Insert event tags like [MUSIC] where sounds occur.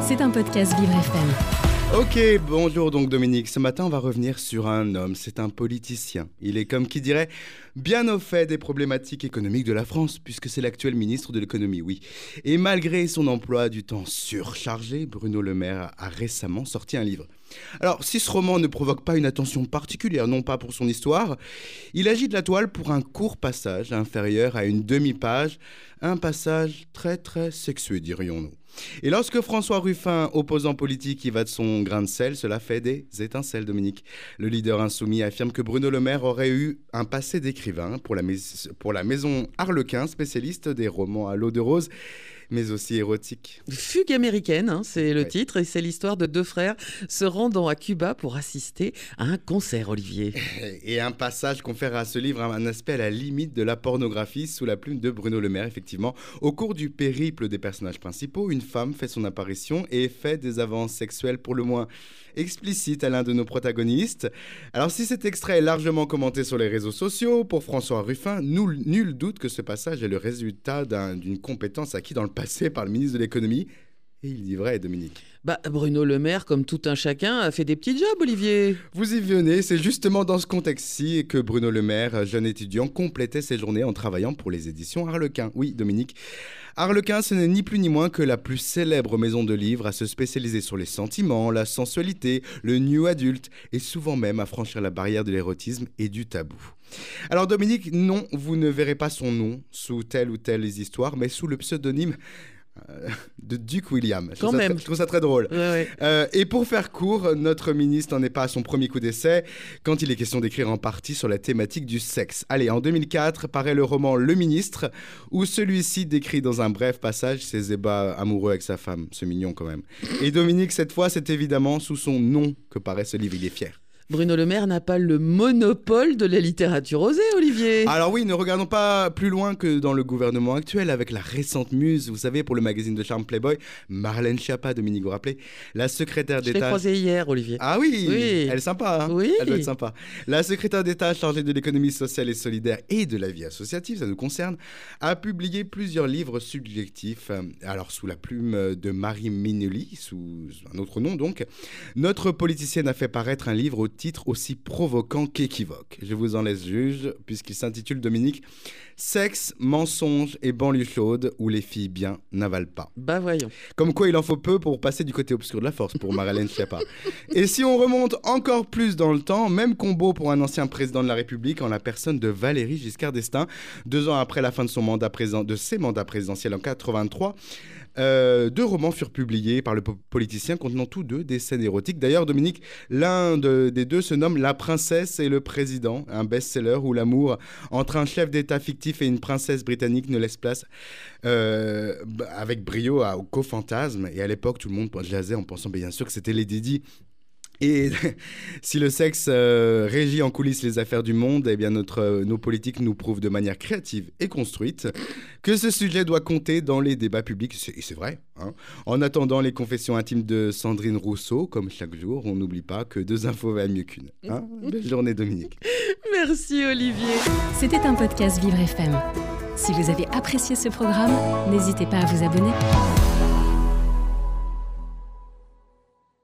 C'est un podcast Vivre FM. Ok, bonjour donc Dominique. Ce matin, on va revenir sur un homme. C'est un politicien. Il est comme qui dirait bien au fait des problématiques économiques de la France, puisque c'est l'actuel ministre de l'économie, oui. Et malgré son emploi du temps surchargé, Bruno Le Maire a récemment sorti un livre. Alors, si ce roman ne provoque pas une attention particulière, non pas pour son histoire, il agit de la toile pour un court passage inférieur à une demi-page, un passage très très sexué, dirions-nous. Et lorsque François Ruffin, opposant politique, y va de son grain de sel, cela fait des étincelles, Dominique. Le leader insoumis affirme que Bruno Le Maire aurait eu un passé d'écrivain pour la, pour la maison Harlequin, spécialiste des romans à l'eau de rose mais aussi érotique. Fugue américaine, hein, c'est le titre, et c'est l'histoire de deux frères se rendant à Cuba pour assister à un concert, Olivier. [LAUGHS] Et un passage confère à ce livre un aspect à la limite de la pornographie sous la plume de Bruno Le Maire, effectivement. Au cours du périple des personnages principaux, une femme fait son apparition et fait des avances sexuelles pour le moins explicites à l'un de nos protagonistes. Alors si cet extrait est largement commenté sur les réseaux sociaux, pour François Ruffin, nul, nul doute que ce passage est le résultat d'une compétence acquise dans le par le ministre de l'économie. Et il dit vrai, Dominique. Bah, Bruno Le Maire, comme tout un chacun, a fait des petits jobs, Olivier. Vous y venez, c'est justement dans ce contexte-ci que Bruno Le Maire, jeune étudiant, complétait ses journées en travaillant pour les éditions Harlequin. Oui, Dominique. Harlequin, ce n'est ni plus ni moins que la plus célèbre maison de livres à se spécialiser sur les sentiments, la sensualité, le new adulte et souvent même à franchir la barrière de l'érotisme et du tabou. Alors Dominique, non, vous ne verrez pas son nom sous telle ou telle histoire, mais sous le pseudonyme de Duke William. Je, Quand même. je trouve ça très drôle. Euh, et pour faire court, notre ministre n'en est pas à son premier coup d'essai quand il est question d'écrire en partie sur la thématique du sexe. Allez, en 2004 paraît le roman Le ministre, où celui-ci décrit dans un bref passage ses ébats amoureux avec sa femme. C'est mignon quand même. Et Dominique, cette fois, c'est évidemment sous son nom que paraît ce livre. Il est fier. Bruno Le Maire n'a pas le monopole de la littérature osée, Olivier. Alors oui, ne regardons pas plus loin que dans le gouvernement actuel avec la récente muse, vous savez, pour le magazine de charme Playboy, Marlène Schiappa, Dominique, vous rappelez La secrétaire d'État... Je l'ai croisée hier, Olivier. Ah oui, Elle est sympa, hein Oui. Elle doit être sympa. La secrétaire d'État chargée de l'économie sociale et solidaire et de la vie associative, ça nous concerne, a publié plusieurs livres subjectifs, alors sous la plume de Marie Minelli, sous un autre nom donc. Notre politicienne a fait paraître un livre au titre aussi provoquant qu'équivoque. Je vous en laisse juge, puisqu'il s'intitule Dominique Sexe, mensonge et banlieue chaude où les filles bien n'avalent pas. Bah voyons. Comme quoi il en faut peu pour passer du côté obscur de la force pour Marlène Schiappa. et si on remonte encore plus dans le temps, même combo pour un ancien président de la République en la personne de Valérie Giscard d'Estaing, deux ans après la fin de son mandat présent, de ses mandats présidentiels en 83. Euh, deux romans furent publiés par le politicien contenant tous deux des scènes érotiques. D'ailleurs, Dominique, l'un des deux se nomme La princesse et le président, un best-seller où l'amour entre un chef d'État fictif et une princesse britannique ne laisse place euh, avec brio au co-fantasme. Et à l'époque, tout le monde jasait en pensant bien sûr que c'était Lady Di et [LAUGHS] si le sexe euh, régit en coulisses les affaires du monde, eh bien notre, euh, nos politiques nous prouvent de manière créative et construite que ce sujet doit compter dans les débats publics. Et c'est vrai. Hein. En attendant les confessions intimes de Sandrine Rousseau, comme chaque jour, on n'oublie pas que deux infos valent mieux qu'une. Hein. [LAUGHS] Belle journée, Dominique. Merci, Olivier. C'était un podcast Vivre FM. Si vous avez apprécié ce programme, n'hésitez pas à vous abonner.